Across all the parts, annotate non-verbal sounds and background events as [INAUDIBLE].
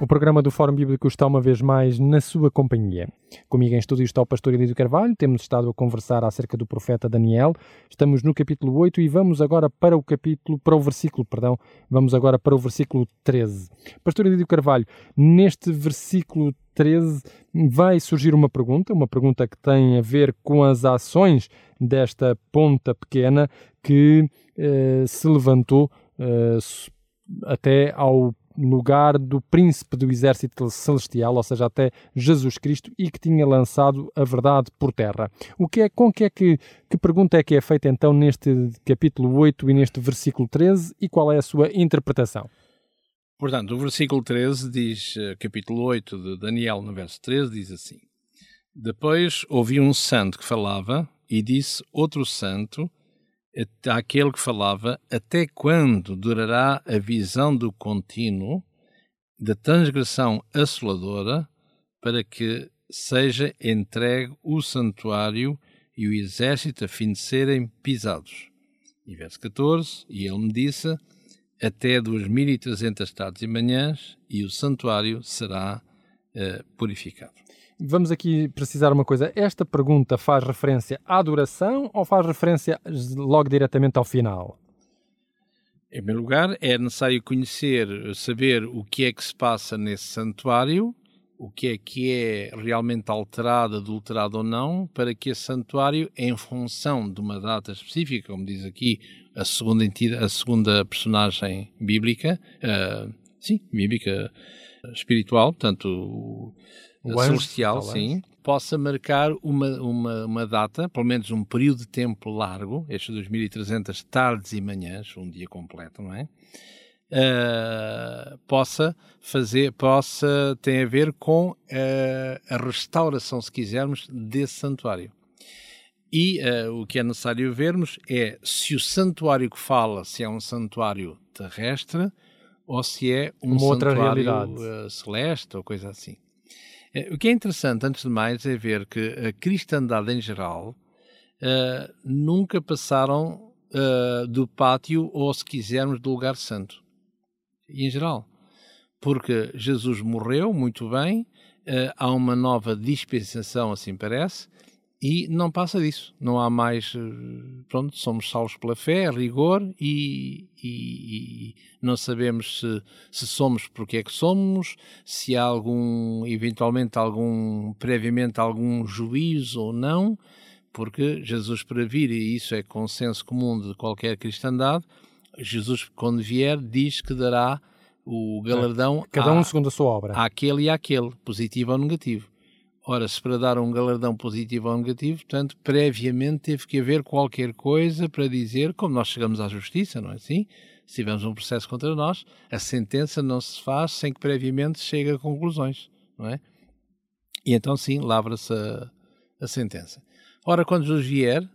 O programa do Fórum Bíblico está uma vez mais na sua companhia. Comigo em estúdio está o pastor Elídio Carvalho, temos estado a conversar acerca do profeta Daniel. Estamos no capítulo 8 e vamos agora para o capítulo, para o versículo, perdão, vamos agora para o versículo 13. Pastor Elídio Carvalho, neste versículo 13 vai surgir uma pergunta, uma pergunta que tem a ver com as ações desta ponta pequena que eh, se levantou eh, até ao lugar do príncipe do exército celestial, ou seja, até Jesus Cristo, e que tinha lançado a verdade por terra. O que é, com que é que, que pergunta é que é feita então neste capítulo 8 e neste versículo 13 e qual é a sua interpretação? Portanto, o versículo 13 diz, eh, capítulo 8 de Daniel, no verso 13, diz assim: Depois ouvi um santo que falava, e disse outro santo, àquele que falava, até quando durará a visão do contínuo da transgressão assoladora, para que seja entregue o santuário e o exército a fim de serem pisados. E verso 14, e ele me disse, até 2.300 tardes e manhãs, e o santuário será uh, purificado. Vamos aqui precisar uma coisa. Esta pergunta faz referência à duração ou faz referência logo diretamente ao final? Em primeiro lugar, é necessário conhecer, saber o que é que se passa nesse santuário, o que é que é realmente alterado, adulterado ou não, para que esse santuário, em função de uma data específica, como diz aqui a segunda, entidade, a segunda personagem bíblica, uh, sim, bíblica, espiritual, portanto, o celestial, anjo, sim, possa marcar uma, uma, uma data, pelo menos um período de tempo largo, estes 2.300 tardes e manhãs, um dia completo, não é? Uh, possa fazer, possa, tem a ver com uh, a restauração, se quisermos, desse santuário. E uh, o que é necessário vermos é se o santuário que fala, se é um santuário terrestre ou se é um Uma santuário celeste ou coisa assim. É, o que é interessante, antes de mais, é ver que a cristandade em geral uh, nunca passaram uh, do pátio ou, se quisermos, do lugar santo. Em geral. Porque Jesus morreu, muito bem, uh, há uma nova dispensação, assim parece, e não passa disso. Não há mais. Eh, pronto, somos salvos pela fé, rigor, e, e, e, não sabemos se, se somos porque é que somos, se há algum, eventualmente, algum, previamente, algum juízo ou não, porque Jesus, para vir, e isso é consenso comum de qualquer cristandade, Jesus, quando vier, diz que dará o galardão. Cada um segundo a sua obra. Àquele e àquele, positivo ou negativo. Ora, se para dar um galardão positivo ou negativo, portanto, previamente teve que haver qualquer coisa para dizer, como nós chegamos à justiça, não é assim? Se tivermos um processo contra nós, a sentença não se faz sem que previamente chegue a conclusões, não é? E então, sim, lavra-se a, a, sentença. Ora, quando Jesus vier,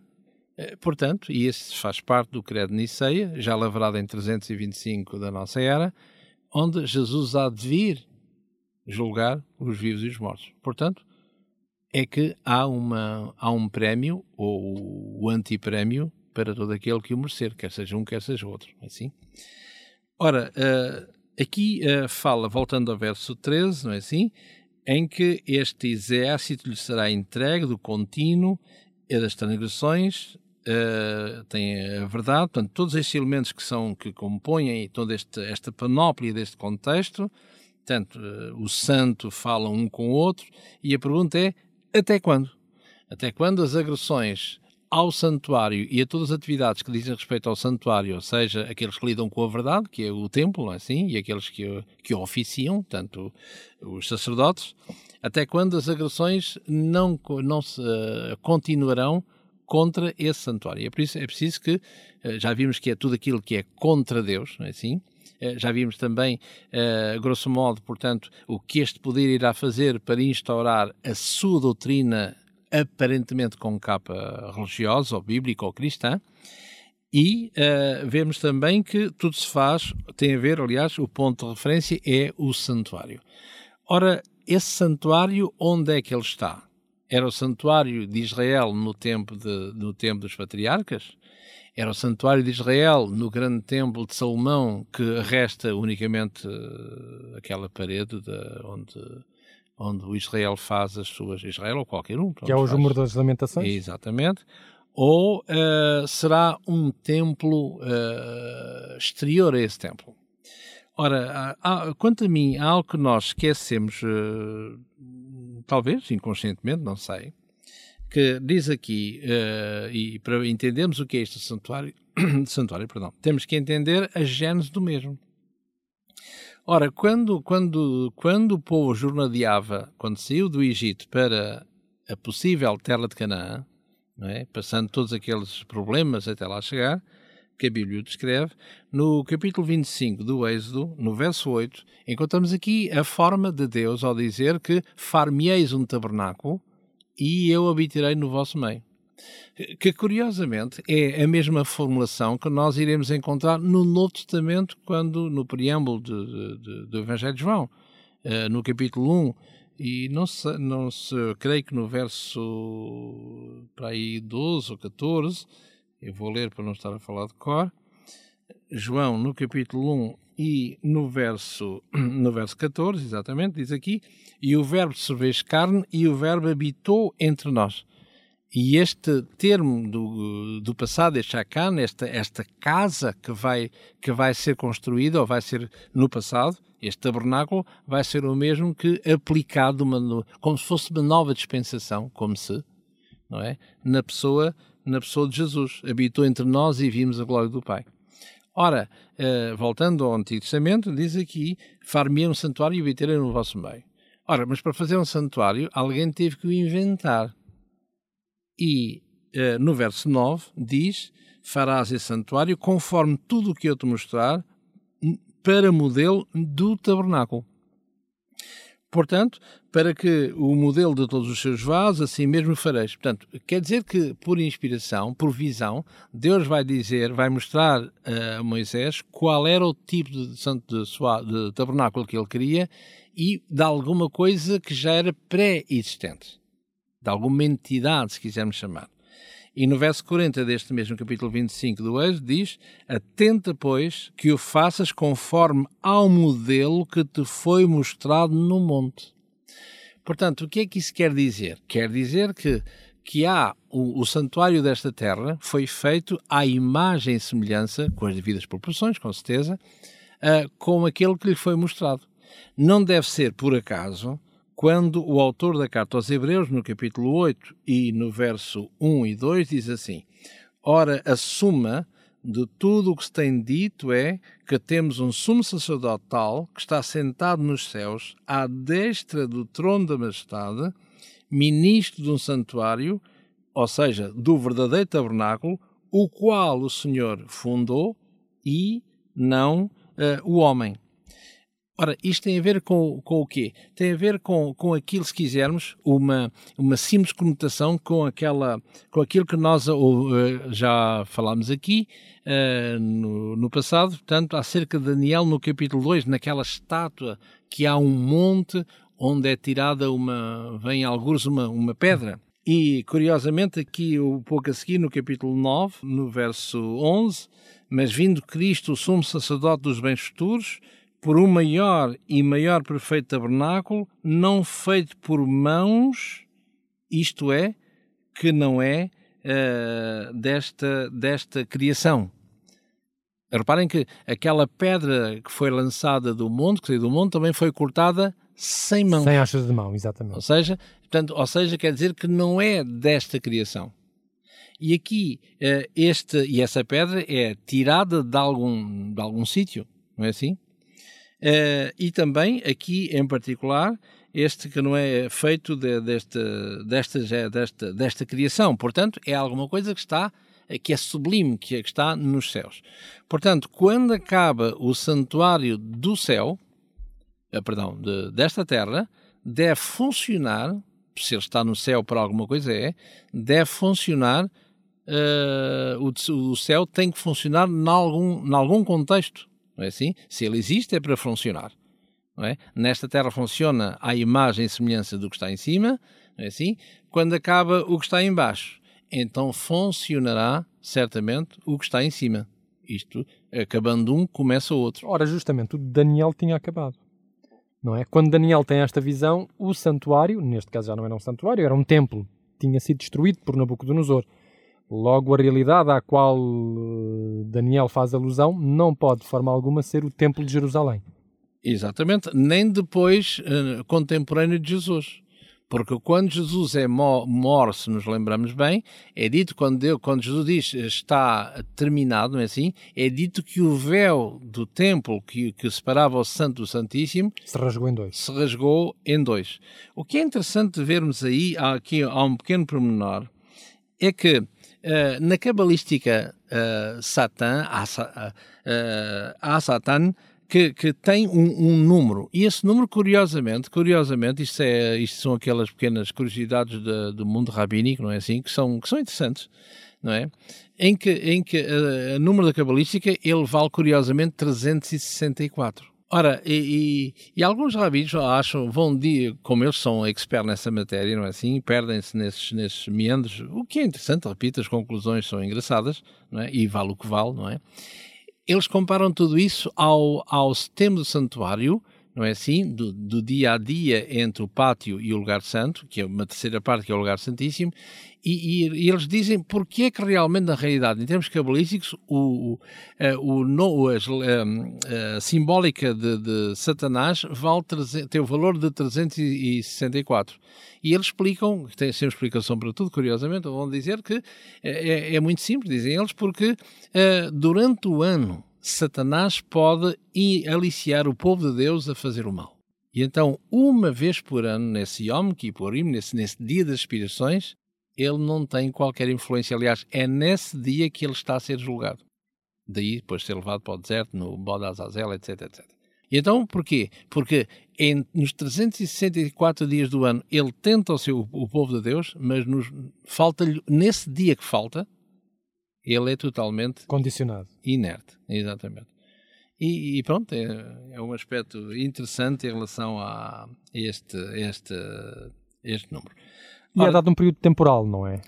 eh, portanto, e esse faz parte do credo Niceia, já lavrado em 325 da nossa era, onde Jesus há de vir julgar os vivos e os mortos. Portanto, é que há, uma, há um prémio, ou o antiprémio, para todo aquele que o merecer, quer seja um, quer seja outro. É assim? Ora, uh, aqui uh, fala, voltando ao verso 13, não é assim? Em que este exército lhe será entregue do contínuo e das transgressões, uh, tem a verdade, portanto, todos estes elementos que são, que compõem toda este, esta panóplia deste contexto, portanto, o santo fala um com o outro, e a pergunta é, até quando? Até quando as agressões ao santuário e a todas as atividades que dizem respeito ao santuário, ou seja, aqueles que lidam com a verdade, que é o templo, é assim? E aqueles que, que o oficiam, tanto os sacerdotes, até quando as agressões não, não se uh, continuarão contra esse santuário. É por isso é preciso que, uh, já vimos que é tudo aquilo que é contra Deus, não é assim? Eh, já vimos também, uh, grosso modo, portanto, o que este poder irá fazer para instaurar a sua doutrina aparentemente com capa religiosa ou bíblica ou cristã. E uh, vemos também que tudo se faz, tem a ver, aliás, o ponto de referência é o santuário. Ora, esse santuário, onde é que ele está? Era o santuário de Israel no tempo, de, no tempo dos patriarcas? Era o santuário de Israel no grande templo de Salomão, que resta unicamente uh, aquela parede de, onde, onde o Israel faz as suas. Israel ou qualquer um. Que é o Júmero das Lamentações? Exatamente. Ou uh, será um templo uh, exterior a esse templo? Ora, há, há, quanto a mim, há algo que nós esquecemos, talvez inconscientemente, não sei, que diz aqui, uh, e para entendermos o que é este santuário, [COUGHS] santuário perdão, temos que entender a gênese do mesmo. Ora, quando, quando, quando o povo jornadeava, quando saiu do Egito para a possível terra de Canaã, é? passando todos aqueles problemas até lá chegar, que a Bíblia descreve, no capítulo 25 do Êxodo, no verso 8, encontramos aqui a forma de Deus ao dizer que farmeis um tabernáculo e eu habitarei no vosso meio. Que curiosamente é a mesma formulação que nós iremos encontrar no Novo Testamento, quando no preâmbulo de, de, do Evangelho de João, uh, no capítulo 1, e não se, não se, creio que no verso para aí 12 ou 14, eu vou ler para não estar a falar de cor, João no capítulo 1 e no verso, [CLEARS THROAT] no verso 14, exatamente, diz aqui: E o Verbo se fez carne e o Verbo habitou entre nós. E este termo do, do passado, este Shakan, esta, esta casa que vai, que vai ser construída, ou vai ser no passado, este tabernáculo, vai ser o mesmo que aplicado, uma, como se fosse uma nova dispensação, como se, não é? Na pessoa, na pessoa de Jesus. Habitou entre nós e vimos a glória do Pai. Ora, uh, voltando ao Antigo Testamento, diz aqui: far-me um santuário e habiterei no vosso meio. Ora, mas para fazer um santuário, alguém teve que o inventar. E uh, no verso 9 diz: Farás esse santuário conforme tudo o que eu te mostrar, para modelo do tabernáculo. Portanto, para que o modelo de todos os seus vasos, assim mesmo fareis. Portanto, quer dizer que, por inspiração, por visão, Deus vai dizer, vai mostrar a Moisés qual era o tipo de, santo de, de tabernáculo que ele queria e de alguma coisa que já era pré-existente. De alguma entidade, se quisermos chamar. E no verso 40 deste mesmo capítulo 25 do Êxodo diz: Atenta, pois, que o faças conforme ao modelo que te foi mostrado no monte. Portanto, o que é que isso quer dizer? Quer dizer que, que há o, o santuário desta terra foi feito à imagem e semelhança, com as devidas proporções, com certeza, uh, com aquele que lhe foi mostrado. Não deve ser por acaso quando o autor da carta aos Hebreus, no capítulo 8 e no verso 1 e 2, diz assim: Ora, a suma de tudo o que se tem dito é que temos um sumo sacerdote tal que está sentado nos céus, à destra do trono da majestade, ministro de um santuário, ou seja, do verdadeiro tabernáculo, o qual o Senhor fundou e não uh, o homem. Ora, isto tem a ver com, com o quê? Tem a ver com, com aquilo, se quisermos, uma, uma simples conotação com, aquela, com aquilo que nós uh, já falámos aqui uh, no, no, passado, portanto, acerca de Daniel no capítulo 2, naquela estátua que há um monte onde é tirada uma, vem alguns uma, uma pedra. E, curiosamente, aqui, um pouco a seguir, no capítulo 9, no verso 11, mas vindo Cristo, o sumo sacerdote dos bens futuros, por um maior e maior perfeito tabernáculo, não feito por mãos, isto é, que não é uh, desta, desta criação. Reparem que aquela pedra que foi lançada do monte, que saiu do monte, também foi cortada sem mãos. Sem achas de mão, exatamente. Ou seja, portanto, ou seja, quer dizer que não é desta criação. E aqui, uh, este, e essa pedra é tirada de algum, de algum sítio, não é assim? Uh, e também aqui em particular este que não é feito de, desta, desta, desta, desta criação, portanto é alguma coisa que está que é sublime, que, é, que está nos céus. Portanto, quando acaba o santuário do céu, uh, perdão, de, desta terra, deve funcionar, se ele está no céu por alguma coisa é, deve funcionar, uh, o, o céu tem que funcionar em algum, algum contexto não é assim? Se ele existe é para funcionar. Não é? Nesta Terra funciona à imagem e semelhança do que está em cima, não é assim? Quando acaba o que está em baixo, então funcionará certamente o que está em cima. Isto, acabando um, começa o outro. Ora, justamente, o Daniel tinha acabado. Não é? Quando Daniel tem esta visão, o santuário, neste caso já não era um santuário, era um templo, tinha sido destruído por Nabucodonosor. Logo, a realidade à qual eh, Daniel faz alusão não pode, de forma alguma, ser o Templo de Jerusalém. Exatamente, nem depois uh, contemporâneo de Jesus. Porque quando Jesus é morre, se nos lembramos bem, é dito, quando, Deus, quando Jesus diz está terminado, não é assim? É dito que o véu do templo que, que separava o Santo do Santíssimo se rasgou em dois. Se rasgou em dois. O que é interessante vermos aí, aqui há um pequeno pormenor, é que uh, na cabalística uh, Satã, há, uh, há Satã que, que, tem um, um, número. E esse número curiosamente curiosamente isto, é, isto são aquelas pequenas curiosidades de, do mundo rabínico não é assim? Que são que são interessantes não é? Em que em que o número da cabalística ele vale curiosamente 364 Ora, e, e, e, alguns rabinos acham, vão de, como eles são experts nessa matéria, não é assim? Perdem-se nesses, nesses meandros, o que é interessante, repito, as conclusões são engraçadas, não é? E vale o que vale, não é? Eles comparam tudo isso ao, ao sistema do santuário, não é assim? Do, do, dia a dia entre o pátio e o lugar santo, que é uma terceira parte que é o lugar santíssimo, e, e, e eles dizem porque é que realmente, na realidade, em termos cabalísticos, o, o, eh, o, no, a, a, eh, a, simbólica de, de Satanás vale, tem o valor de 364. E eles explicam, tem sempre explicação para tudo, curiosamente, vão dizer que é, é, é muito simples, dizem eles, porque uh, durante o ano Satanás pode aliciar o povo de Deus a fazer o mal. E então, uma vez por ano, nesse Yom Kippurim, nesse, nesse dia das aspirações, ele não tem qualquer influência. Aliás, é nesse dia que ele está a ser julgado. Daí, depois de ser levado para o deserto, no Bode Azazel, etc, etc. E então, porquê? Porque em, nos 364 dias do ano ele tenta o, seu, o povo de Deus, mas falta-lhe, nesse dia que falta, ele é totalmente condicionado, inerte, exatamente. E, e pronto, é, é, um aspecto interessante em relação a este, este, este número. E é Ora, é dado um período temporal, não é?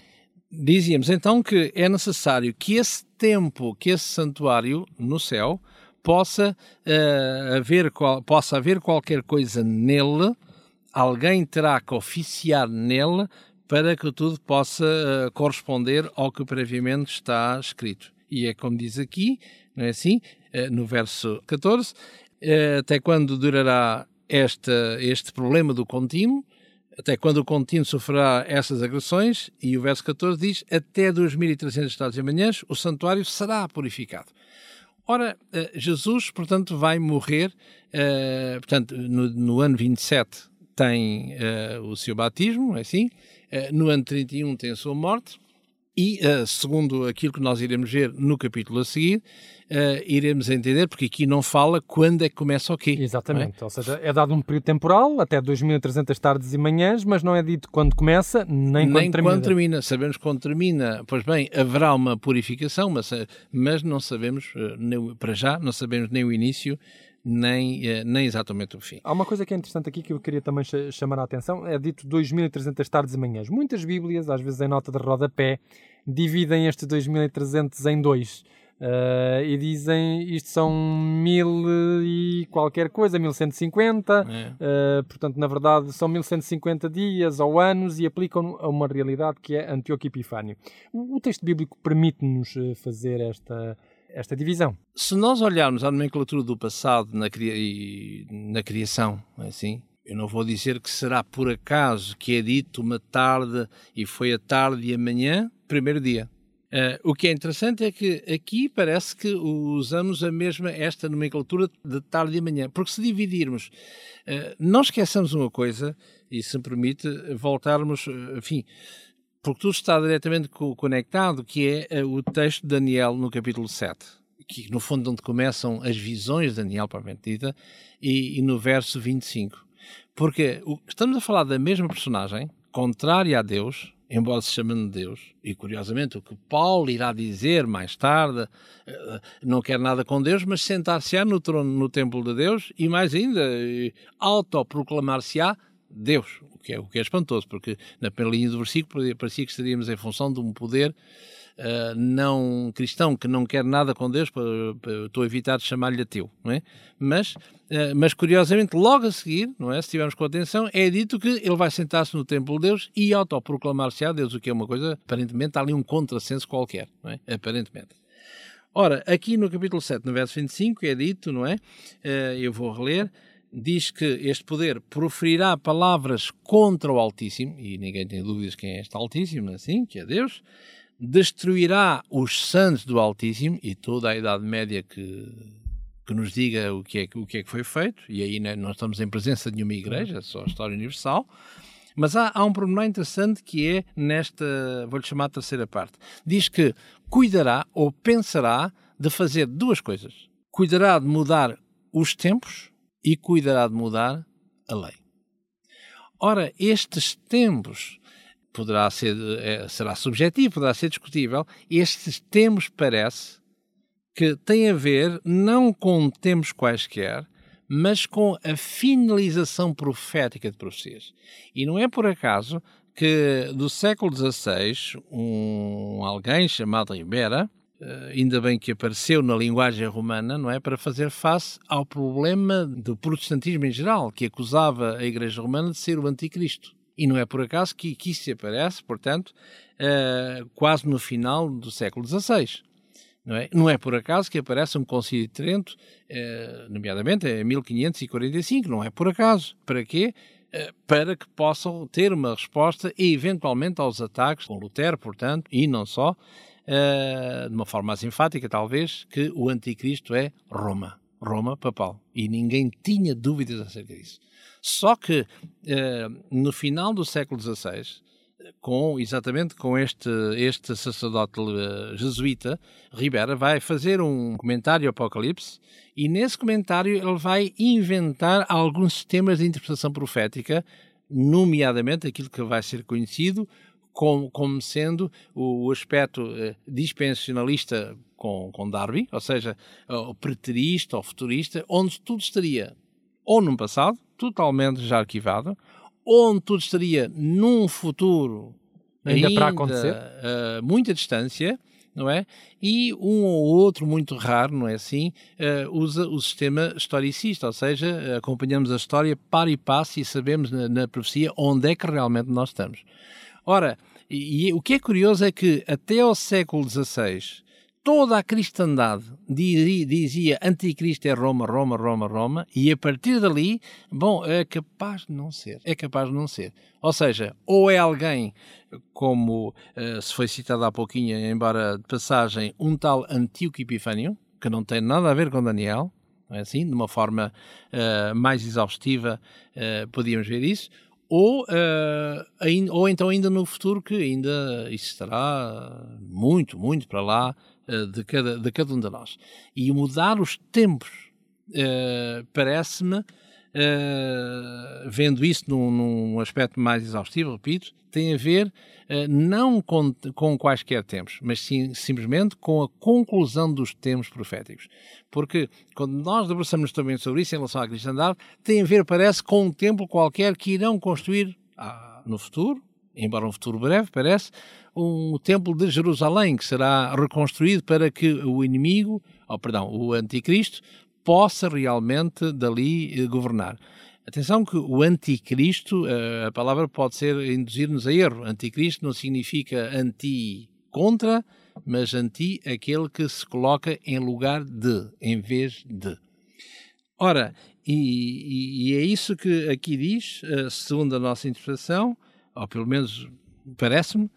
Dizíamos então que é necessário que esse tempo, que esse santuário no céu, possa, uh, haver, possa haver qualquer coisa nele, alguém terá que oficiar nele para que tudo possa uh, corresponder ao que previamente está escrito. E é como diz aqui, não é assim? Uh, no verso 14, uh, até quando durará esta, este problema do contínuo, até quando o contínuo sofrerá essas agressões, e o verso 14 diz, até 2.300 estados e manhãs, o santuário será purificado. Ora, Jesus, portanto, vai morrer, portanto, no, no ano 27 tem o seu batismo, é assim, eh, no ano 31 tem a sua morte, e uh, segundo aquilo que nós iremos ver no capítulo a seguir, uh, iremos entender, porque aqui não fala quando é que começa o quê. É? Exatamente, é? ou seja, é dado um período temporal, até 2300 tardes e manhãs, mas não é dito quando começa, nem, nem quando termina. quando termina. Sabemos quando termina, pois bem, haverá uma purificação, mas, mas não sabemos, para já, não sabemos nem o início, nem, eh, nem exatamente o fim. Há uma coisa que é interessante aqui que eu queria também chamar a atenção, é dito 2.300 tardes e manhãs. Muitas bíblias, às vezes em nota de rodapé, dividem estes 2.300 em dois. Uh, e dizem isto são mil e qualquer coisa, 1150, é. uh, portanto, na verdade, são 1150 dias ou anos e aplicam a uma realidade que é Antíoco Epifânio. O, o texto bíblico permite-nos fazer esta, esta divisão. Se nós olharmos a nomenclatura do passado na, cria na criação, é assim, eu não vou dizer que será por acaso que é dito uma tarde e foi a tarde e amanhã, primeiro dia. Uh, o que é interessante é que aqui parece que usamos a mesma, esta nomenclatura de tarde e manhã, porque se dividirmos, uh, não esqueçamos uma coisa, e se me permite, voltarmos, uh, enfim, porque tudo está diretamente conectado, que é eh, o texto de Daniel no capítulo 7, que no fundo onde começam as visões de Daniel, propriamente dita, e, e no verso 25. Porque o, estamos a falar da mesma personagem, contrária a Deus, embora se chamando de Deus, e curiosamente o que Paulo irá dizer mais tarde, eh, não quer nada com Deus, mas sentar-se-á no trono no templo de Deus, e mais ainda, autoproclamar-se-á Deus, o que é, o que é espantoso, porque na primeira linha do versículo parecia que estaríamos em função de um poder uh, não cristão que não quer nada com Deus, para, para, estou a evitar de chamar-lhe ateu, não é? Mas, uh, mas curiosamente, logo a seguir, não é? Se tivermos com atenção, é dito que ele vai sentar-se no templo de Deus e autoproclamar-se a Deus, o que é uma coisa, aparentemente, há ali um contrassenso qualquer, não é? Aparentemente. Ora, aqui no capítulo 7, no verso 25, é dito, não é? Uh, eu vou reler diz que este poder proferirá palavras contra o Altíssimo, e ninguém tem dúvidas quem é este Altíssimo, assim, que é Deus, destruirá os santos do Altíssimo e toda a Idade Média que, que nos diga o que, é, o que é que foi feito, e aí né, não estamos em presença de nenhuma igreja, é só a história universal. Mas há, há um pormenor interessante que é nesta, vou-lhe chamar a terceira parte. Diz que cuidará ou pensará de fazer duas coisas. Cuidará de mudar os tempos e cuidará de mudar a lei. Ora, estes tempos poderá ser, é, será subjetivo, poderá ser discutível. Estes tempos parece que têm a ver não com tempos quaisquer, mas com a finalização profética de profecias. E não é por acaso que do século XVI, um alguém chamado Ribera, eh, ainda bem que apareceu na linguagem romana, não é, para fazer face ao problema do protestantismo em geral, que acusava a Igreja Romana de ser o anticristo. E não é por acaso que, que isso aparece, portanto, uh, quase no final do século XVI. Não é? não é por acaso que aparece um Concílio de Trento, uh, nomeadamente em 1545, não é por acaso. Para quê? Uh, para que possam ter uma resposta e, eventualmente, aos ataques com Lutero, portanto, e não só, uh, de uma forma mais enfática, talvez, que o anticristo é Roma. Roma papal. E ninguém tinha dúvidas acerca disso. Só que eh, no final do século XVI, com exatamente com este este sacerdote uh, jesuíta Ribera vai fazer um comentário Apocalipse e nesse comentário ele vai inventar alguns sistemas de interpretação profética, nomeadamente aquilo que vai ser conhecido como, como sendo o, o aspecto dispensacionalista com, com Darby, ou seja, o preterista ou futurista, onde tudo estaria ou num passado, totalmente já arquivado, onde tudo estaria num futuro ainda, ainda para acontecer, uh, muita distância, não é? E um ou outro, muito raro, não é assim, uh, usa o sistema historicista, ou seja, acompanhamos a história para e passo e sabemos na, na profecia onde é que realmente nós estamos. Ora, e, e, o que é curioso é que até ao século XVI toda a cristandade dizia, dizia anticristo é Roma, Roma, Roma, Roma, e a partir dali, bom, é capaz de não ser, é capaz de não ser. Ou seja, ou é alguém, como uh, se foi citado há pouquinho, embora de passagem, um tal Antíoco Epifânio, que não tem nada a ver com Daniel, não é assim? De uma forma uh, mais exaustiva, uh, podíamos ver isso, ou, uh, ou então ainda no futuro que ainda isso estará muito, muito para lá uh, de, cada, de cada um de nós. E mudar os tempos uh, parece-me, vendo isso num, num, aspecto mais exaustivo, repito, tem a ver não com, com quaisquer tempos, mas sim, simplesmente com a conclusão dos tempos proféticos. Porque quando nós debruçamos também sobre isso em relação à cristandade, tem a ver, parece, com um templo qualquer que irão construir ah, no futuro, embora um futuro breve, parece, um templo de Jerusalém que será reconstruído para que o inimigo, ou perdão, o anticristo, possa realmente dali eh, governar. Atenção que o anticristo, eh, a palavra pode ser induzir-nos a erro. Anticristo não significa anti contra, mas anti aquele que se coloca em lugar de, em vez de. Ora, e, e é isso que aqui diz, eh, segundo a nossa interpretação, ou pelo menos parece-me,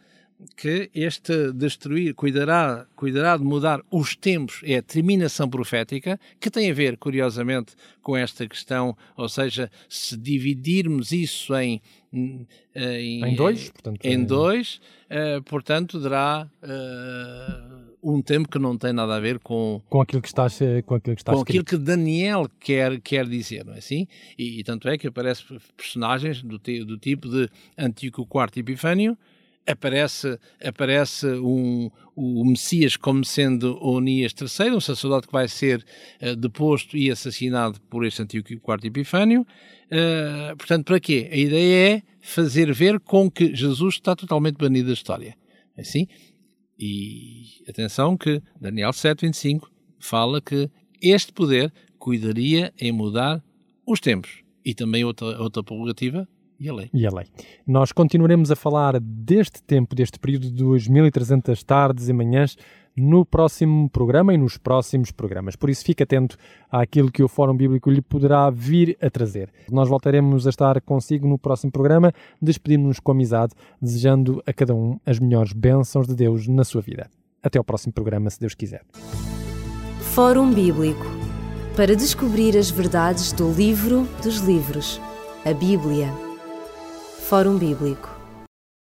que este destruir cuidará, cuidará de mudar os tempos, é a terminação profética, que tem a ver, curiosamente, com esta questão, ou seja, se dividirmos isso em em, em dois, portanto, em é... dois, uh, portanto, dará uh, um tempo que não tem nada a ver com com aquilo que está com aquilo que está com aquilo que Daniel quer quer dizer, não é assim? E, e tanto é que aparecem personagens do, do tipo de Antíoco IV Epifânio, aparece, aparece um, o Messias como sendo Onias III, um sacerdote que vai ser uh, deposto e assassinado por este Antíoco IV Epifânio. Uh, portanto, para quê? A ideia é fazer ver com que Jesus está totalmente banido da história. É assim? E atenção que Daniel 7,25 fala que este poder cuidaria em mudar os tempos. E também outra, outra prerrogativa, e a lei. E a lei. Nós continuaremos a falar deste tempo, deste período de 2300 tardes e manhãs, no próximo programa e nos próximos programas. Por isso, fique atento àquilo que o Fórum Bíblico lhe poderá vir a trazer. Nós voltaremos a estar consigo no próximo programa. Despedimos-nos com amizade, desejando a cada um as melhores bênçãos de Deus na sua vida. Até ao próximo programa, se Deus quiser. Fórum Bíblico para descobrir as verdades do livro dos livros, a Bíblia. Fórum Bíblico